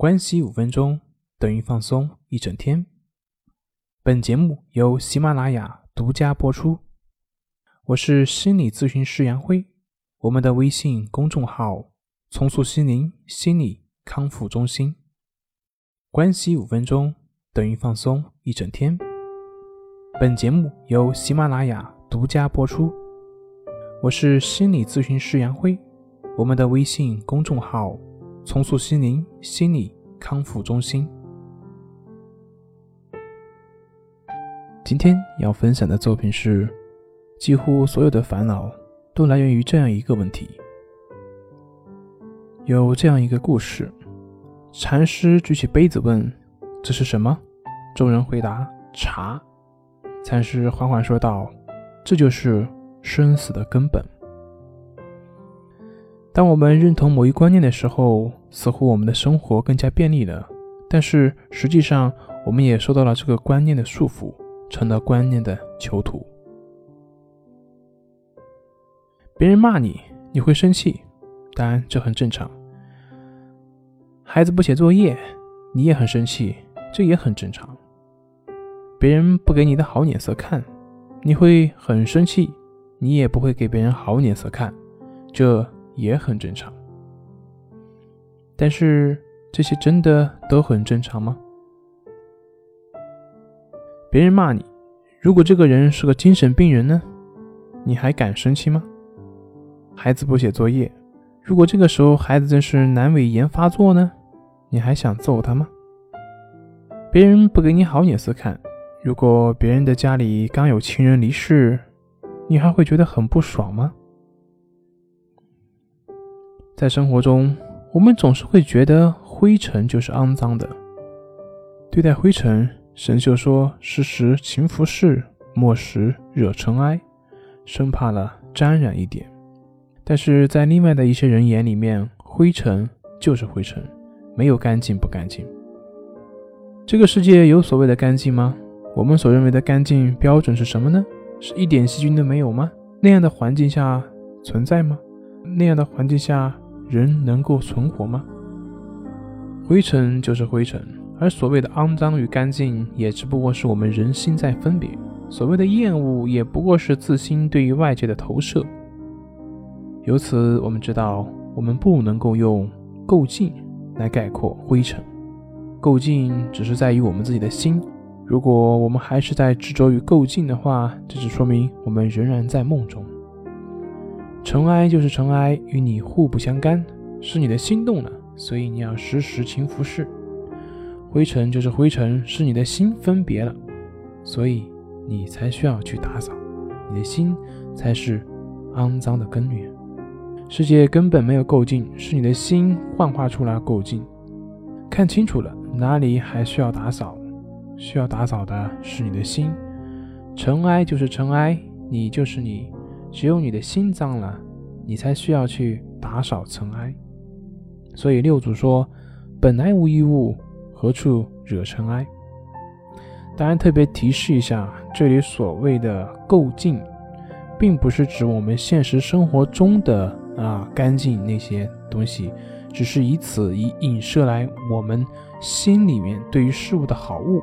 关系五分钟等于放松一整天。本节目由喜马拉雅独家播出。我是心理咨询师杨辉，我们的微信公众号“重塑心灵心理康复中心”。关系五分钟等于放松一整天。本节目由喜马拉雅独家播出。我是心理咨询师杨辉，我们的微信公众号。重塑心灵心理康复中心。今天要分享的作品是：几乎所有的烦恼都来源于这样一个问题。有这样一个故事：禅师举起杯子问：“这是什么？”众人回答：“茶。”禅师缓缓说道：“这就是生死的根本。”当我们认同某一观念的时候，似乎我们的生活更加便利了。但是实际上，我们也受到了这个观念的束缚，成了观念的囚徒。别人骂你，你会生气，当然这很正常。孩子不写作业，你也很生气，这也很正常。别人不给你的好脸色看，你会很生气，你也不会给别人好脸色看，这。也很正常，但是这些真的都很正常吗？别人骂你，如果这个人是个精神病人呢？你还敢生气吗？孩子不写作业，如果这个时候孩子正是阑尾炎发作呢？你还想揍他吗？别人不给你好脸色看，如果别人的家里刚有亲人离世，你还会觉得很不爽吗？在生活中，我们总是会觉得灰尘就是肮脏的。对待灰尘，神秀说：“时时勤拂拭，莫使惹尘埃。”生怕了沾染一点。但是在另外的一些人眼里面，灰尘就是灰尘，没有干净不干净。这个世界有所谓的干净吗？我们所认为的干净标准是什么呢？是一点细菌都没有吗？那样的环境下存在吗？那样的环境下？人能够存活吗？灰尘就是灰尘，而所谓的肮脏与干净，也只不过是我们人心在分别。所谓的厌恶，也不过是自心对于外界的投射。由此，我们知道，我们不能够用够净来概括灰尘。够净只是在于我们自己的心。如果我们还是在执着于够净的话，这只说明我们仍然在梦中。尘埃就是尘埃，与你互不相干，是你的心动了，所以你要时时勤拂拭。灰尘就是灰尘，是你的心分别了，所以你才需要去打扫。你的心才是肮脏的根源。世界根本没有够净，是你的心幻化出来够净。看清楚了，哪里还需要打扫？需要打扫的是你的心。尘埃就是尘埃，你就是你。只有你的心脏了，你才需要去打扫尘埃。所以六祖说：“本来无一物，何处惹尘埃？”当然，特别提示一下，这里所谓的“够净”，并不是指我们现实生活中的啊干净那些东西，只是以此以影射来我们心里面对于事物的好恶。